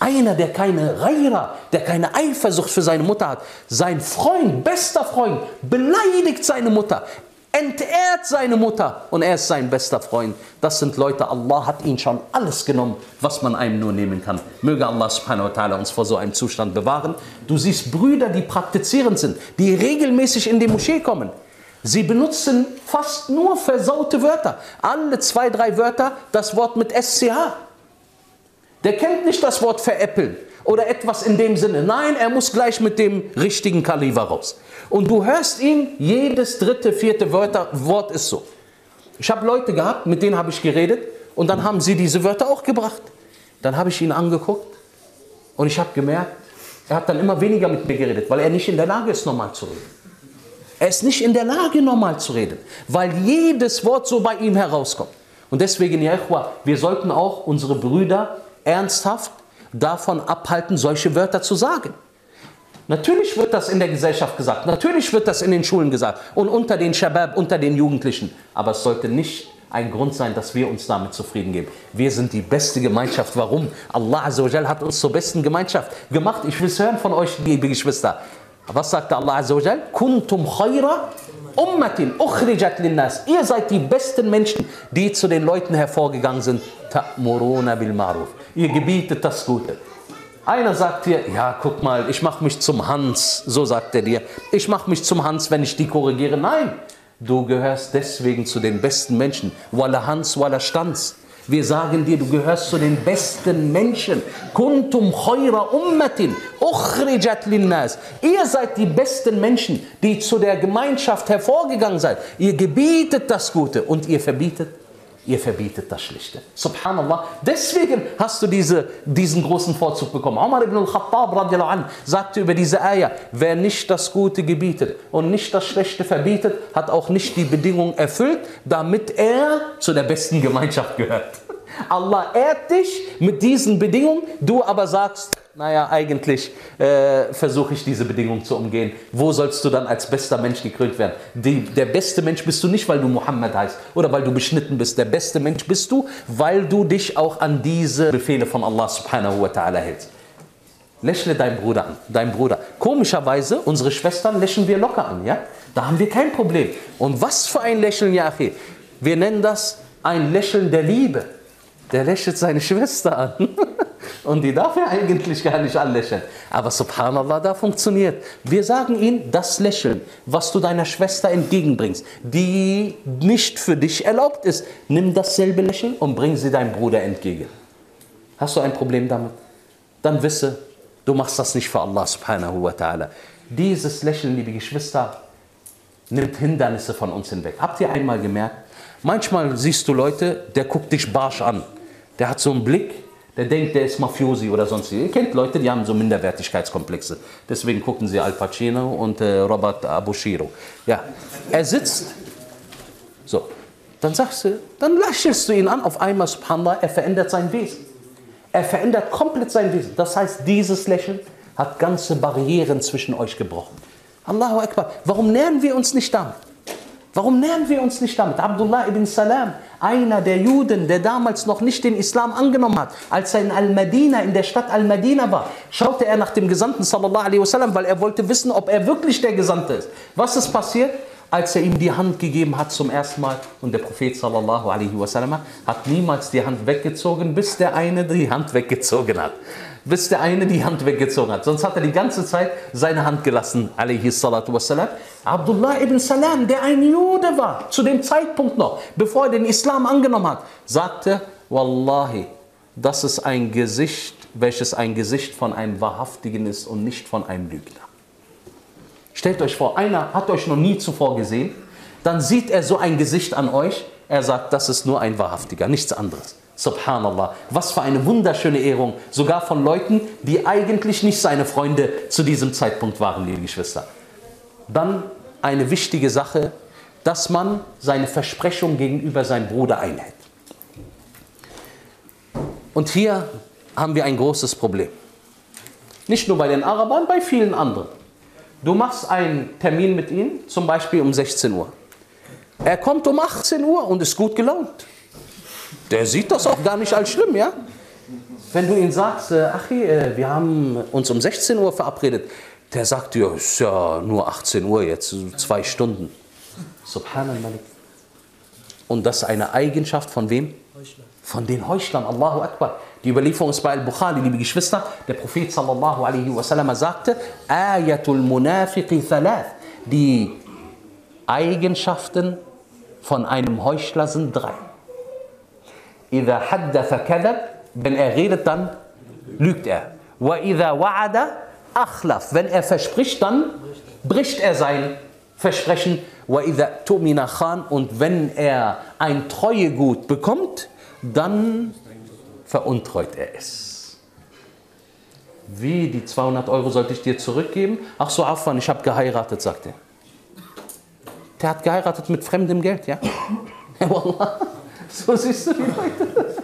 Einer, der keine Reira, der keine Eifersucht für seine Mutter hat. Sein Freund, bester Freund, beleidigt seine Mutter, entehrt seine Mutter und er ist sein bester Freund. Das sind Leute, Allah hat ihnen schon alles genommen, was man einem nur nehmen kann. Möge Allah subhanahu wa ta'ala uns vor so einem Zustand bewahren. Du siehst Brüder, die praktizierend sind, die regelmäßig in die Moschee kommen. Sie benutzen fast nur versaute Wörter. Alle zwei, drei Wörter das Wort mit SCH. Der kennt nicht das Wort veräppeln oder etwas in dem Sinne. Nein, er muss gleich mit dem richtigen Kaliber raus. Und du hörst ihn, jedes dritte, vierte Wörter, Wort ist so. Ich habe Leute gehabt, mit denen habe ich geredet und dann haben sie diese Wörter auch gebracht. Dann habe ich ihn angeguckt und ich habe gemerkt, er hat dann immer weniger mit mir geredet, weil er nicht in der Lage ist, normal zu reden. Er ist nicht in der Lage, normal zu reden, weil jedes Wort so bei ihm herauskommt. Und deswegen, ja, wir sollten auch unsere Brüder ernsthaft davon abhalten, solche Wörter zu sagen. Natürlich wird das in der Gesellschaft gesagt, natürlich wird das in den Schulen gesagt und unter den Shabab, unter den Jugendlichen. Aber es sollte nicht ein Grund sein, dass wir uns damit zufrieden geben. Wir sind die beste Gemeinschaft. Warum? Allah Azzawajal hat uns zur besten Gemeinschaft gemacht. Ich will es hören von euch, liebe Geschwister. Was sagte Allah Azzawajal? Kuntum khayra ummatin ukhrijat linnas. Ihr seid die besten Menschen, die zu den Leuten hervorgegangen sind. Ta'muruna bil ma'ruf ihr gebietet das Gute. Einer sagt dir, ja, guck mal, ich mache mich zum Hans, so sagt er dir. Ich mache mich zum Hans, wenn ich die korrigiere. Nein, du gehörst deswegen zu den besten Menschen. Walla Hans, walla Stanz. Wir sagen dir, du gehörst zu den besten Menschen. Kuntum khayra ummatin ukhrijat linnas. Ihr seid die besten Menschen, die zu der Gemeinschaft hervorgegangen seid. Ihr gebietet das Gute und ihr verbietet ihr verbietet das Schlichte. Subhanallah. Deswegen hast du diese, diesen großen Vorzug bekommen. Umar ibn al-Khattab sagte über diese Eier, wer nicht das Gute gebietet und nicht das Schlechte verbietet, hat auch nicht die Bedingungen erfüllt, damit er zu der besten Gemeinschaft gehört. Allah ehrt dich mit diesen Bedingungen, du aber sagst, naja, eigentlich äh, versuche ich diese Bedingung zu umgehen. Wo sollst du dann als bester Mensch gekrönt werden? Die, der beste Mensch bist du nicht, weil du Mohammed heißt oder weil du beschnitten bist. Der beste Mensch bist du, weil du dich auch an diese Befehle von Allah subhanahu wa ta'ala hältst. Lächle deinen Bruder an, dein Bruder. Komischerweise, unsere Schwestern lächeln wir locker an, ja? Da haben wir kein Problem. Und was für ein Lächeln, ja, Wir nennen das ein Lächeln der Liebe. Der lächelt seine Schwester an. Und die darf er eigentlich gar nicht anlächeln. Aber subhanallah, da funktioniert. Wir sagen ihm, das Lächeln, was du deiner Schwester entgegenbringst, die nicht für dich erlaubt ist, nimm dasselbe Lächeln und bring sie deinem Bruder entgegen. Hast du ein Problem damit? Dann wisse, du machst das nicht für Allah subhanahu wa ta'ala. Dieses Lächeln, liebe Geschwister, nimmt Hindernisse von uns hinweg. Habt ihr einmal gemerkt? Manchmal siehst du Leute, der guckt dich barsch an. Der hat so einen Blick, der denkt, der ist Mafiosi oder sonst. Ihr kennt Leute, die haben so Minderwertigkeitskomplexe. Deswegen gucken sie Al Pacino und äh, Robert Abushiro. Ja, er sitzt, so, dann sagst du, dann lächelst du ihn an, auf einmal, subhanallah, er verändert sein Wesen. Er verändert komplett sein Wesen. Das heißt, dieses Lächeln hat ganze Barrieren zwischen euch gebrochen. Allahu Akbar. Warum nähern wir uns nicht damit? Warum nähern wir uns nicht damit? Abdullah ibn Salam, einer der Juden, der damals noch nicht den Islam angenommen hat, als er in Al-Madina, in der Stadt Al-Madina war, schaute er nach dem Gesandten sallallahu alaihi wasallam, weil er wollte wissen, ob er wirklich der Gesandte ist. Was ist passiert? Als er ihm die Hand gegeben hat zum ersten Mal und der Prophet sallallahu alaihi wasallam hat niemals die Hand weggezogen, bis der eine die Hand weggezogen hat bis der eine die Hand weggezogen hat. Sonst hat er die ganze Zeit seine Hand gelassen, alaihi salatu wassalam. Abdullah ibn Salam, der ein Jude war, zu dem Zeitpunkt noch, bevor er den Islam angenommen hat, sagte, Wallahi, das ist ein Gesicht, welches ein Gesicht von einem Wahrhaftigen ist und nicht von einem Lügner. Stellt euch vor, einer hat euch noch nie zuvor gesehen, dann sieht er so ein Gesicht an euch, er sagt, das ist nur ein Wahrhaftiger, nichts anderes. Subhanallah. Was für eine wunderschöne Ehrung. Sogar von Leuten, die eigentlich nicht seine Freunde zu diesem Zeitpunkt waren, liebe Geschwister. Dann eine wichtige Sache, dass man seine Versprechung gegenüber seinem Bruder einhält. Und hier haben wir ein großes Problem. Nicht nur bei den Arabern, bei vielen anderen. Du machst einen Termin mit ihm, zum Beispiel um 16 Uhr. Er kommt um 18 Uhr und ist gut gelaunt. Der sieht das auch gar nicht als schlimm, ja? Wenn du ihm sagst, äh, äh, wir haben uns um 16 Uhr verabredet, der sagt dir, ja, ist ja nur 18 Uhr jetzt, zwei Stunden. Subhanallah. Und das ist eine Eigenschaft von wem? Von den Heuchlern. Allahu Akbar. Die Überlieferung ist bei Al-Bukhari, liebe Geschwister. Der Prophet sallallahu alaihi wasallam sagte, Ayatul Munafiqi thalath. Die Eigenschaften von einem Heuchler sind drei. إذا حدث كذب, wenn er redet, dann lügt er. وإذا وعد أخلف, wenn er verspricht, dann bricht er sein Versprechen. وإذا تؤمن خان, und wenn er ein Treuegut bekommt, dann veruntreut er es. Wie, die 200 Euro sollte ich dir zurückgeben? Ach so, Afwan, ich habe geheiratet, sagt er. Der hat geheiratet mit fremdem Geld, ja? Ja, Wallah. So siehst du die Leute.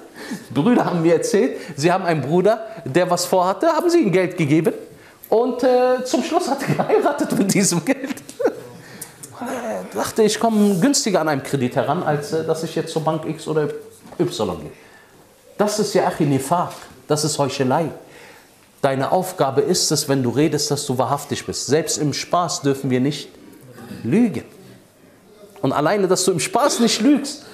Brüder haben mir erzählt, sie haben einen Bruder, der was vorhatte, haben sie ihm Geld gegeben und äh, zum Schluss hat er geheiratet mit diesem Geld. Dachte, ich komme günstiger an einem Kredit heran, als äh, dass ich jetzt zur Bank X oder Y gehe. Das ist ja Achinifaq, das ist Heuchelei. Deine Aufgabe ist es, wenn du redest, dass du wahrhaftig bist. Selbst im Spaß dürfen wir nicht lügen. Und alleine, dass du im Spaß nicht lügst,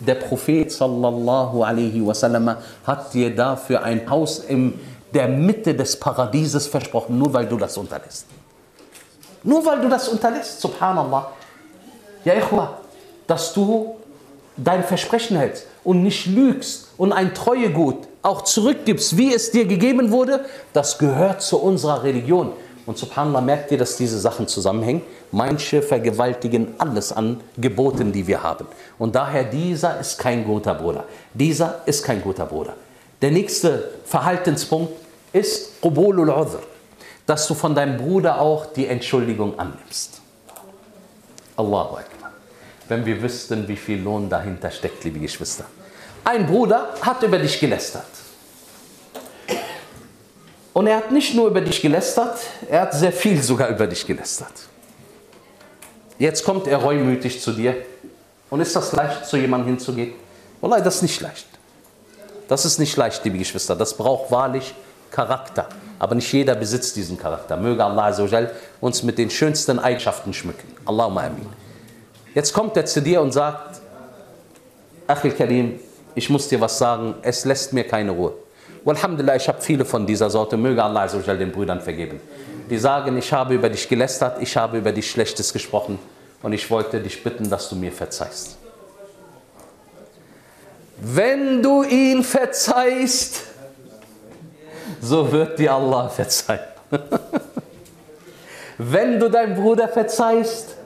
der Prophet sallallahu alaihi wasallam hat dir dafür ein Haus in der Mitte des Paradieses versprochen, nur weil du das unterlässt. Nur weil du das unterlässt, subhanallah. Ja, Ikhwa, dass du dein Versprechen hältst und nicht lügst und ein Treuegut auch zurückgibst, wie es dir gegeben wurde, das gehört zu unserer Religion. Und subhanallah, merkt ihr, dass diese Sachen zusammenhängen? Manche vergewaltigen alles an Geboten, die wir haben. Und daher, dieser ist kein guter Bruder. Dieser ist kein guter Bruder. Der nächste Verhaltenspunkt ist Qubulul Udhr, dass du von deinem Bruder auch die Entschuldigung annimmst. Allahu Akbar. Wenn wir wüssten, wie viel Lohn dahinter steckt, liebe Geschwister. Ein Bruder hat über dich gelästert. Und er hat nicht nur über dich gelästert, er hat sehr viel sogar über dich gelästert. Jetzt kommt er reumütig zu dir. Und ist das leicht, zu jemandem hinzugehen? Wallah, das ist nicht leicht. Das ist nicht leicht, liebe Geschwister. Das braucht wahrlich Charakter. Aber nicht jeder besitzt diesen Charakter. Möge Allah uns mit den schönsten Eigenschaften schmücken. Allahumma amin. Jetzt kommt er zu dir und sagt, Achil Karim, ich muss dir was sagen, es lässt mir keine Ruhe. Alhamdulillah, ich habe viele von dieser Sorte, möge Allah den Brüdern vergeben. Die sagen, ich habe über dich gelästert, ich habe über dich Schlechtes gesprochen und ich wollte dich bitten, dass du mir verzeihst. Wenn du ihn verzeihst, so wird dir Allah verzeihen. Wenn du deinem Bruder verzeihst,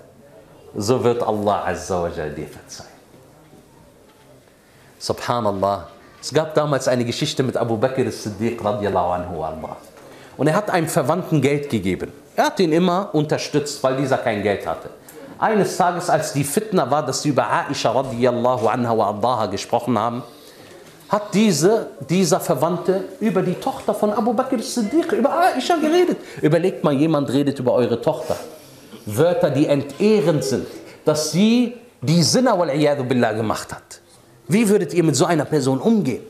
so wird Allah Azza wa dir verzeihen. Subhanallah. Es gab damals eine Geschichte mit Abu Bakr as-Siddiq radiallahu anhu Allah. Und er hat einem Verwandten Geld gegeben. Er hat ihn immer unterstützt, weil dieser kein Geld hatte. Eines Tages, als die Fitna war, dass sie über Aisha radiallahu anha wa ardaha gesprochen haben, hat diese, dieser Verwandte über die Tochter von Abu Bakr as-Siddiq, über Aisha geredet. Überlegt mal, jemand redet über eure Tochter. Wörter, die entehrend sind, dass sie die Sinna wal billah gemacht hat. Wie würdet ihr mit so einer Person umgehen?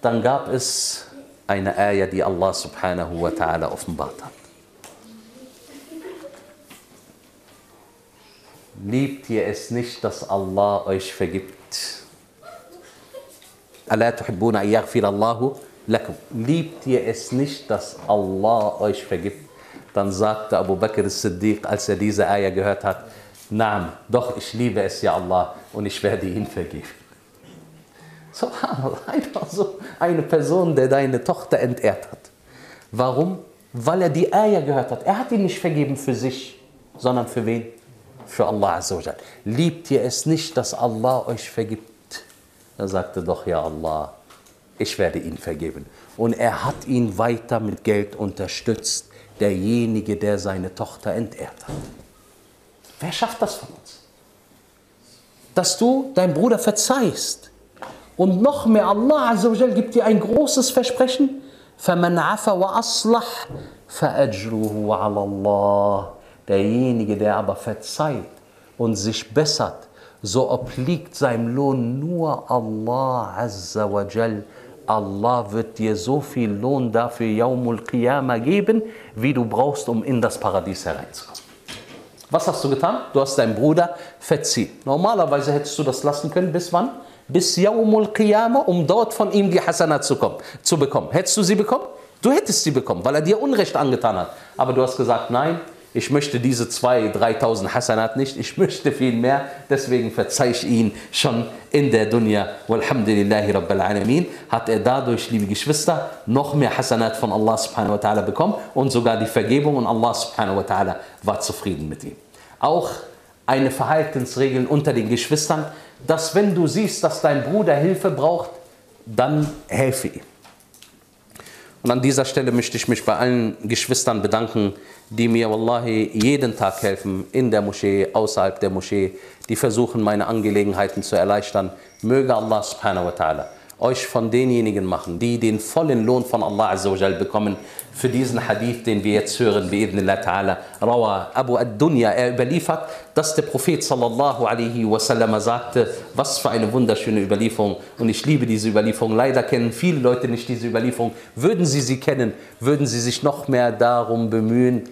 Dann gab es eine Ayah, die Allah subhanahu wa ta'ala offenbart hat. Liebt ihr es nicht, dass Allah euch vergibt? Tuhibbuna yaghfir Allahu lakum. Liebt ihr es nicht, dass Allah euch vergibt? Dann sagte Abu Bakr as-Siddiq, als er diese Ayah gehört hat, Naam, doch ich liebe es ja Allah und ich werde ihn vergeben. Subhanallah, einfach so eine Person, der deine Tochter entehrt hat. Warum? Weil er die Eier gehört hat. Er hat ihn nicht vergeben für sich, sondern für wen? für Allah Azzawajal. Liebt ihr es nicht, dass Allah euch vergibt? Er sagte doch, ja Allah, ich werde ihn vergeben. Und er hat ihn weiter mit Geld unterstützt, derjenige, der seine Tochter entehrt hat. Wer schafft das von uns? Dass du deinem Bruder verzeihst. Und noch mehr, Allah Azzawajal gibt dir ein großes Versprechen. فَمَنْ عَفَ وَأَصْلَحْ فَأَجْرُهُ عَلَى اللَّهِ Derjenige, der aber verzeiht und sich bessert, so obliegt sein Lohn nur Allah Azza wa Jal. Allah wird dir so viel Lohn dafür Yaumul Qiyamah geben, wie du brauchst, um in das Paradies hereinzukommen. Was hast du getan? Du hast deinen Bruder verziehen. Normalerweise hättest du das lassen können. Bis wann? Bis Yaumul Qiyamah, um dort von ihm die Hasanat zu, kommen, zu bekommen. Hättest du sie bekommen? Du hättest sie bekommen, weil er dir Unrecht angetan hat. Aber du hast gesagt, nein, ich möchte diese 2.000, 3.000 Hasanat nicht, ich möchte viel mehr, deswegen verzeih ich ihn schon in der Dunya. Walhamdulillahi Rabbil Alamin hat er dadurch, liebe Geschwister, noch mehr Hasanat von Allah subhanahu wa ta'ala bekommen und sogar die Vergebung und Allah subhanahu wa ta'ala war zufrieden mit ihm. Auch eine Verhaltensregel unter den Geschwistern, dass wenn du siehst, dass dein Bruder Hilfe braucht, dann helfe ihm. Und an dieser Stelle möchte ich mich bei allen Geschwistern bedanken, die mir wallahi jeden Tag helfen, in der Moschee, außerhalb der Moschee, die versuchen, meine Angelegenheiten zu erleichtern. Möge Allah subhanahu wa ta'ala euch von denjenigen machen, die den vollen Lohn von Allah Azzawajal bekommen für diesen Hadith, den wir jetzt hören, bi'idhnillah ta'ala. Rawa Abu ad-Dunya, er überliefert, dass der Prophet sallallahu alaihi wasallam sagte, was für eine wunderschöne Überlieferung und ich liebe diese Überlieferung. Leider kennen viele Leute nicht diese Überlieferung. Würden sie sie kennen, würden sie sich noch mehr darum bemühen,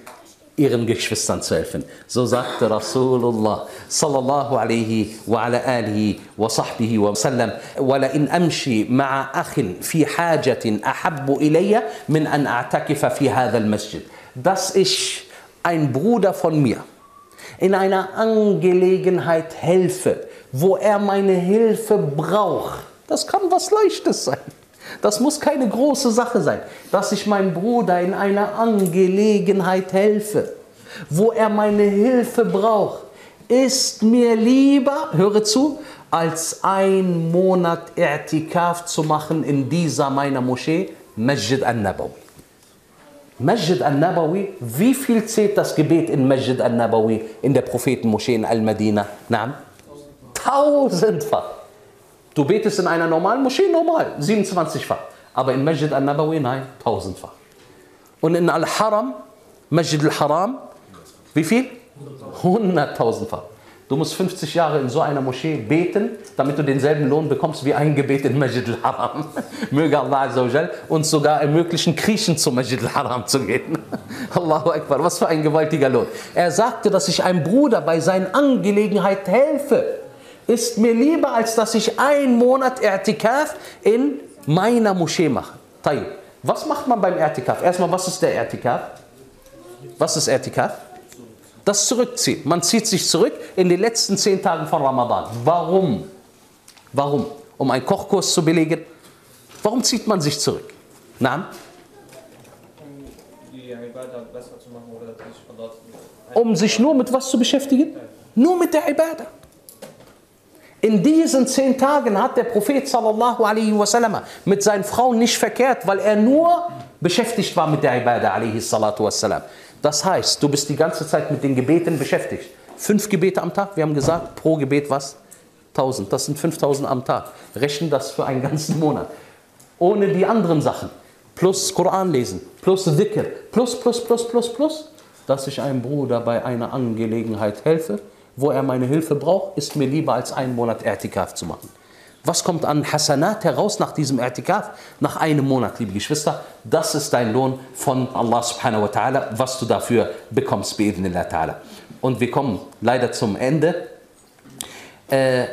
ihren Geschwistern zu helfen. So sagte Rasulullah sallallahu alaihi wa ala alihi wa sahbihi wa sallam ولئن أمشي مع أخ في حاجة أحب إلي من أن أعتكف في هذا المسجد dass ich ein Bruder von mir in einer Angelegenheit helfe, wo er meine Hilfe braucht. Das kann was Leichtes sein. Das muss keine große Sache sein, dass ich meinem Bruder in einer Angelegenheit helfe, wo er meine Hilfe braucht, ist mir lieber, höre zu, als ein Monat I'tikaf zu machen in dieser meiner Moschee, Masjid al-Nabawi. Masjid al-Nabawi, wie viel zählt das Gebet in Masjid al-Nabawi in der Prophetenmoschee in Al-Madina? Tausendfach. Du betest in einer normalen Moschee normal, 27-fach. Aber in Masjid al-Nabawi, nein, tausendfach. Und in Al-Haram, Masjid al-Haram, wie viel? 100.000-fach. Du musst 50 Jahre in so einer Moschee beten, damit du denselben Lohn bekommst wie ein Gebet in Masjid al-Haram. Möge Allah uns sogar ermöglichen, kriechen zum Masjid al-Haram zu gehen. Allahu Akbar, was für ein gewaltiger Lohn. Er sagte, dass ich einem Bruder bei seinen Angelegenheiten helfe. Ist mir lieber, als dass ich einen Monat I'tikaf in meiner Moschee mache. Tayyip. Was macht man beim I'tikaf? Erstmal, was ist der I'tikaf? Was ist I'tikaf? Das Zurückziehen. Man zieht sich zurück in den letzten zehn Tagen von Ramadan. Warum? Warum? Um einen Kochkurs zu belegen? Warum zieht man sich zurück? Nein? die Ibadah besser zu machen oder sich von dort Um sich nur mit was zu beschäftigen? Nur mit der Ibadah. In diesen zehn Tagen hat der Prophet sallallahu alaihi wasallam mit seinen Frauen nicht verkehrt, weil er nur beschäftigt war mit der Ibadah alaihi salatu wassalam. Das heißt, du bist die ganze Zeit mit den Gebeten beschäftigt. Fünf Gebete am Tag, wir haben gesagt, pro Gebet was? 1000, das sind 5000 am Tag. Rechnen das für einen ganzen Monat. Ohne die anderen Sachen. Plus Koran lesen, plus Dhikr, plus, plus, plus, plus, plus. Dass ich einem Bruder bei einer Angelegenheit helfe, wo er meine Hilfe braucht, ist mir lieber als einen Monat Ertikaf zu machen. Was kommt an Hasanat heraus nach diesem Ertikaf? Nach einem Monat, liebe Geschwister. Das ist dein Lohn von Allah subhanahu wa ta'ala, was du dafür bekommst, bi'idhnillah ta'ala. Und wir kommen leider zum Ende. Äh,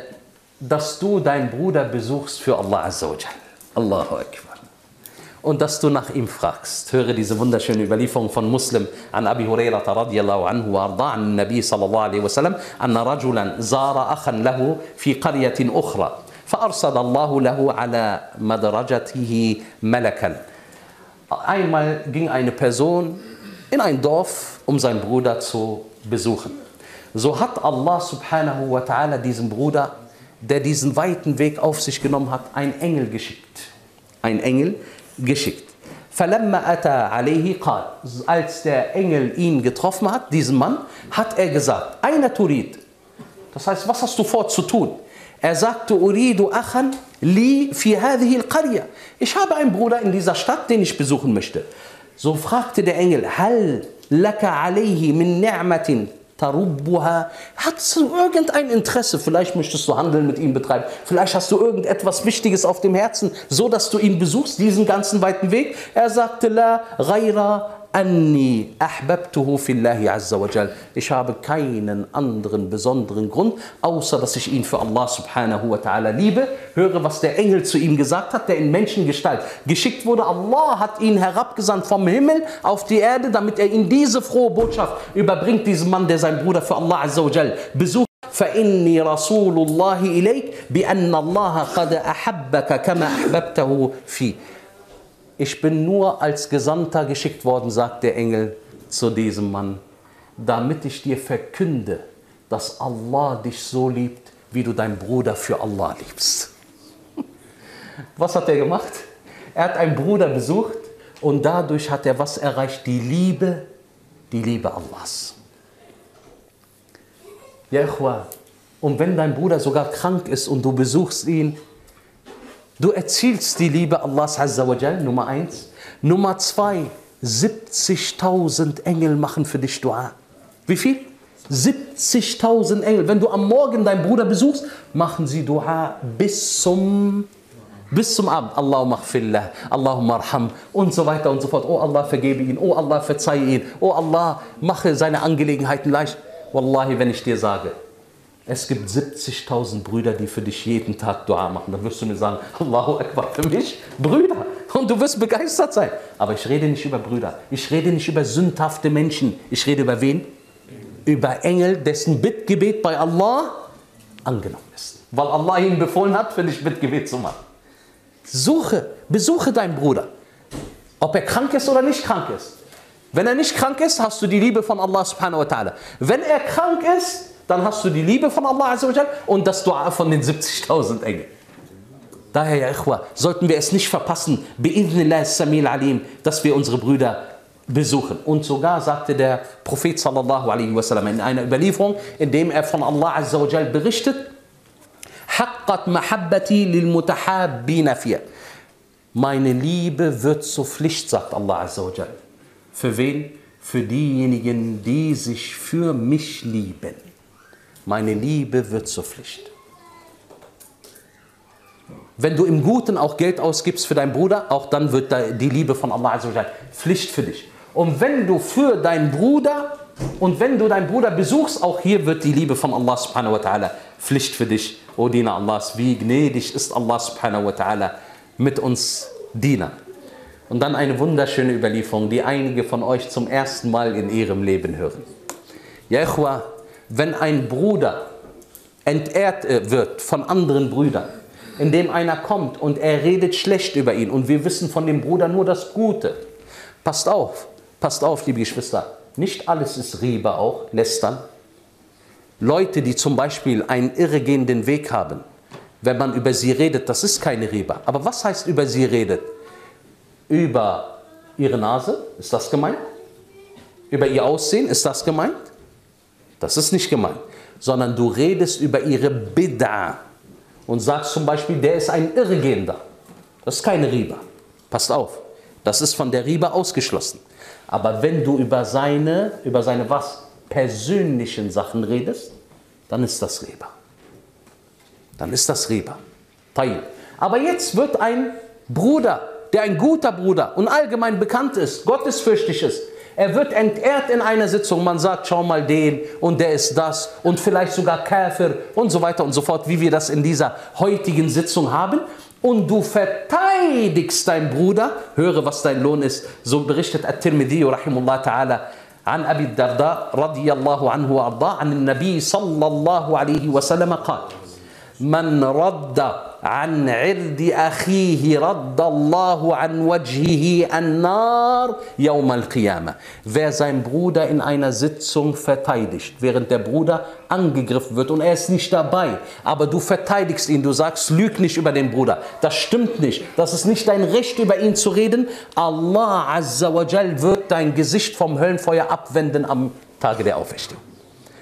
dass du deinen Bruder besuchst für Allah Azza wa. Allahu Akbar Und dass du nach ihm fragst. Höre diese wunderschöne Überlieferung von Muslim an Abi Hurairah radiallahu anhu wa arda an Nabi sallallahu alaihi wasallam anna rajulan zara akhan lahu fi qaryatin ukhra فأرسل الله له على مدرجته ملكا Einmal ging eine Person in ein Dorf, um seinen Bruder zu besuchen. So hat Allah subhanahu wa ta'ala diesem Bruder, der diesen weiten Weg auf sich genommen hat, einen Engel geschickt. Ein Engel geschickt. Als der Engel ihn getroffen hat, diesen Mann, hat er gesagt, einer Turid. Das heißt, was hast du vor zu tun? Er sagte, Uridu Achan li fi hadhihi al-Qarya. Ich habe einen Bruder in dieser Stadt, den ich besuchen möchte. So fragte der Engel, Hal laka alayhi min ni'matin tarubbuha. Hast du irgendein Interesse? Vielleicht möchtest du Handeln mit ihm betreiben. Vielleicht hast du irgendetwas Wichtiges auf dem Herzen, so dass du ihn besuchst, diesen ganzen weiten Weg. Er sagte, la ghayra anni ahbabtuhu fillahi azza wa jal. Ich habe keinen anderen besonderen Grund, außer dass ich ihn für Allah subhanahu wa ta'ala liebe. Höre, was der Engel zu ihm gesagt hat, der in Menschengestalt geschickt wurde. Allah hat ihn herabgesandt vom Himmel auf die Erde, damit er ihm diese frohe Botschaft überbringt, diesem Mann, der seinen Bruder für Allah azza wa jal besucht. فإني رسول الله إليك بأن الله قد أحبك كما أحببته فيه ich bin nur als Gesandter geschickt worden, sagt der Engel zu diesem Mann, damit ich dir verkünde, dass Allah dich so liebt, wie du deinen Bruder für Allah liebst. Was hat er gemacht? Er hat einen Bruder besucht und dadurch hat er was erreicht? Die Liebe, die Liebe Allahs. Ja, Ikhwa, und wenn dein Bruder sogar krank ist und du besuchst ihn, Du erzielst die Liebe Allahs Azza wa Jal, Nummer eins. Nummer zwei, 70.000 Engel machen für dich Dua. Wie viel? 70.000 Engel. Wenn du am Morgen deinen Bruder besuchst, machen sie Dua bis zum, bis zum Abend. Allahumma khfillah, Allahumma arham und so weiter und so fort. Oh Allah, vergebe ihn. Oh Allah, verzeihe ihn. Oh Allah, mache seine Angelegenheiten leicht. Wallahi, wenn ich dir sage, es gibt 70.000 Brüder, die für dich jeden Tag Dua machen. Dann wirst du mir sagen, Allahu Akbar, für mich Brüder. Und du wirst begeistert sein. Aber ich rede nicht über Brüder. Ich rede nicht über sündhafte Menschen. Ich rede über wen? Über Engel, dessen Bittgebet bei Allah angenommen ist. Weil Allah ihm befohlen hat, für dich Bittgebet zu machen. Suche, besuche deinen Bruder. Ob er krank ist oder nicht krank ist. Wenn er nicht krank ist, hast du die Liebe von Allah subhanahu wa ta'ala. Wenn er krank ist, dann hast du die Liebe von Allah und das Dua von den 70.000 Engeln. Daher, ja Ikhwa, sollten wir es nicht verpassen, dass wir unsere Brüder besuchen. Und sogar sagte der Prophet sallallahu alaihi wasallam in einer Überlieferung, in dem er von Allah azza wa berichtet, mahabbati lil mutahabbina fiyah. Meine Liebe wird zur Pflicht, sagt Allah azza wa Für wen? Für diejenigen, die sich für mich lieben. Meine Liebe wird zur Pflicht. Wenn du im Guten auch Geld ausgibst für deinen Bruder, auch dann wird die Liebe von Allah Pflicht für dich. Und wenn du für deinen Bruder und wenn du deinen Bruder besuchst, auch hier wird die Liebe von Allah subhanahu wa ta'ala Pflicht für dich. O Diener Allahs, wie gnädig ist Allah subhanahu wa ta'ala mit uns Dienern. Und dann eine wunderschöne Überlieferung, die einige von euch zum ersten Mal in ihrem Leben hören. Ja, Ikhwa, wenn ein Bruder entehrt äh, wird von anderen Brüdern, indem einer kommt und er redet schlecht über ihn und wir wissen von dem Bruder nur das Gute. Passt auf, passt auf, liebe Geschwister, nicht alles ist Riebe auch, lästern. Leute, die zum Beispiel einen irregehenden Weg haben, wenn man über sie redet, das ist keine Riebe. Aber was heißt über sie redet? Über ihre Nase, ist das gemeint? Über ihr Aussehen, ist das gemeint? Das ist nicht gemeint. Sondern du redest über ihre Bid'a und sagst zum Beispiel, der ist ein Irrgehender. Das ist keine Riba. Passt auf. Das ist von der Riba ausgeschlossen. Aber wenn du über seine, über seine was? Persönlichen Sachen redest, dann ist das Riba. Dann ist das Riba. Aber jetzt wird ein Bruder, der ein guter Bruder und allgemein bekannt ist, gottesfürchtig ist, er wird entehrt in einer Sitzung. Man sagt, schau mal den und der ist das und vielleicht sogar Käfer und so weiter und so fort, wie wir das in dieser heutigen Sitzung haben. Und du verteidigst deinen Bruder. Höre, was dein Lohn ist. So berichtet At-Tirmidhi, rahimullah ta'ala, عن أبي الدرداء رضي الله عنه وأرضاه عن النبي صلى الله عليه وسلم قال من رد عن عرض أخيه رد الله عن وجهه النار يوم القيامة. Wer seinen Bruder in einer Sitzung verteidigt, während der Bruder angegriffen wird und er ist nicht dabei, aber du verteidigst ihn, du sagst, lüg nicht über den Bruder. Das stimmt nicht. Das ist nicht dein Recht, über ihn zu reden. Allah Azza wa Jal wird dein Gesicht vom Höllenfeuer abwenden am Tage der Auferstehung.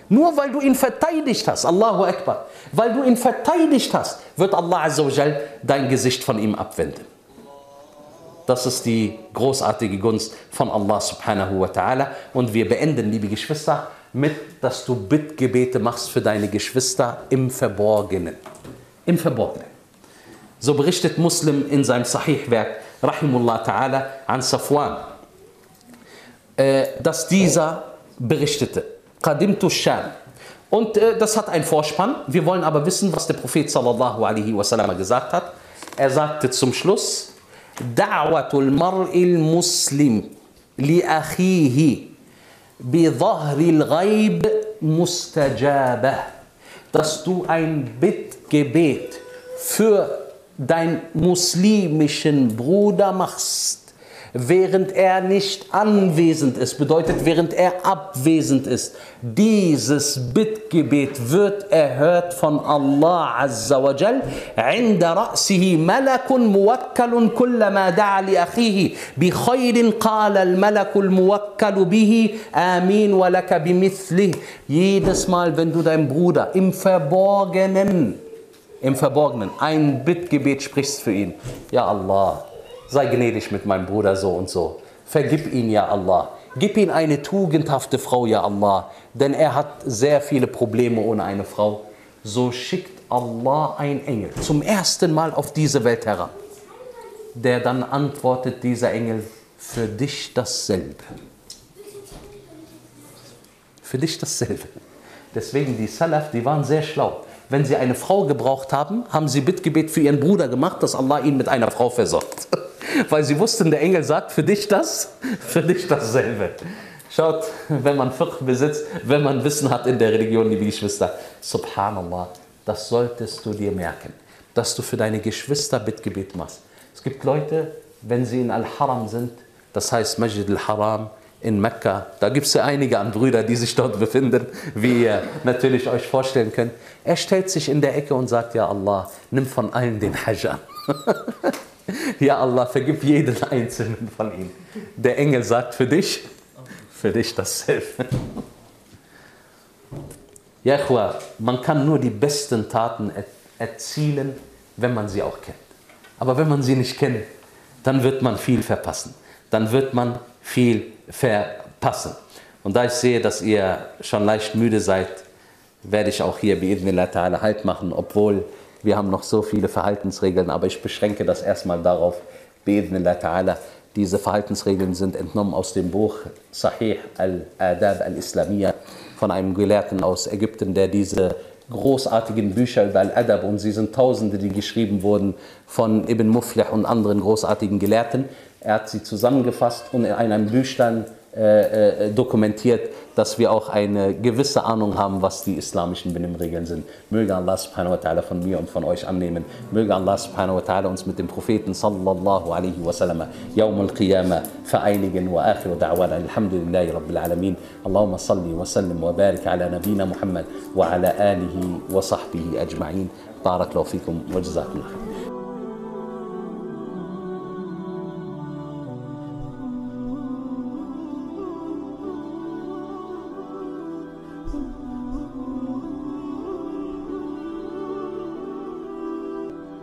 Nur weil du ihn verteidigt hast, Allahu Akbar, weil du ihn verteidigt hast, wird Allah Azzawajal dein Gesicht von ihm abwenden. Das ist die großartige Gunst von Allah subhanahu wa ta'ala. Und wir beenden, liebe Geschwister, mit, dass du Bittgebete machst für deine Geschwister im Verborgenen. Im Verborgenen. So berichtet Muslim in seinem Sahih-Werk, Rahimullah ta'ala, an Safwan, äh, dass dieser berichtete, Qadimtu Sham. Und äh, das hat einen Vorspann. Wir wollen aber wissen, was der Prophet sallallahu alaihi wasallam gesagt hat. Er sagte zum Schluss, Da'watul mar'il muslim li akhihi bi dhahril ghaib mustajabah. Dass du ein Bittgebet für deinen muslimischen Bruder machst während er nicht anwesend ist, bedeutet während er abwesend ist. Dieses Bittgebet wird erhört von Allah Azza wa Jal. عند رأسه ملك موكل كلما دعا لأخيه بخير قال الملك الموكل به آمين ولك بمثله. Jedes Mal, wenn du deinem Bruder im Verborgenen im Verborgenen ein Bittgebet sprichst für ihn. Ja Allah, sei gnädig mit meinem Bruder so und so. Vergib ihn, ja Allah. Gib ihm eine tugendhafte Frau, ja Allah. Denn er hat sehr viele Probleme ohne eine Frau. So schickt Allah ein Engel zum ersten Mal auf diese Welt herab. Der dann antwortet dieser Engel, für dich dasselbe. Für dich dasselbe. Deswegen die Salaf, die waren sehr schlau. Wenn sie eine Frau gebraucht haben, haben sie Bittgebet für ihren Bruder gemacht, dass Allah ihn mit einer Frau versorgt. Weil sie wussten, der Engel sagt, für dich das, für dich dasselbe. Schaut, wenn man Fiqh besitzt, wenn man Wissen hat in der Religion, liebe Geschwister, subhanallah, das solltest du dir merken, dass du für deine Geschwister Bittgebet machst. Es gibt Leute, wenn sie in Al-Haram sind, das heißt Masjid al-Haram in Mekka, da gibt es ja einige an Brüder, die sich dort befinden, wie ihr natürlich euch vorstellen könnt. Er stellt sich in der Ecke und sagt, ja Allah, nimm von allen den Hajj an. Ja Allah, vergib jeden einzelnen von ihnen. Der Engel sagt für dich, für dich dasselbe. Ja, Chua, man kann nur die besten Taten erzielen, wenn man sie auch kennt. Aber wenn man sie nicht kennt, dann wird man viel verpassen. Dann wird man viel verpassen. Und da ich sehe, dass ihr schon leicht müde seid, werde ich auch hier bi'idnillah ta'ala halt machen, obwohl wir haben noch so viele Verhaltensregeln, aber ich beschränke das erstmal darauf, bi'idnillah ta'ala. Diese Verhaltensregeln sind entnommen aus dem Buch Sahih al-Adab al-Islamiyya von einem Gelehrten aus Ägypten, der diese großartigen Bücher über Al-Adab und sie sind Tausende, die geschrieben wurden von Ibn Muflih und anderen großartigen Gelehrten. Er hat sie zusammengefasst und in einem Büchlein äh, äh, dokumentiert, dass wir auch eine gewisse Ahnung haben, was die islamischen Benimmregeln sind. Möge Allah subhanahu wa ta'ala von mir und von euch annehmen. Möge Allah subhanahu wa ta'ala uns mit dem Propheten sallallahu alaihi wa sallam yawm al-qiyamah vereinigen wa akhiru da'wana alhamdulillahi rabbil alamin. Allahumma salli wa sallim wa barik ala nabina Muhammad wa ala alihi wa sahbihi ajma'in. Barakallahu fikum wa jazakumullah.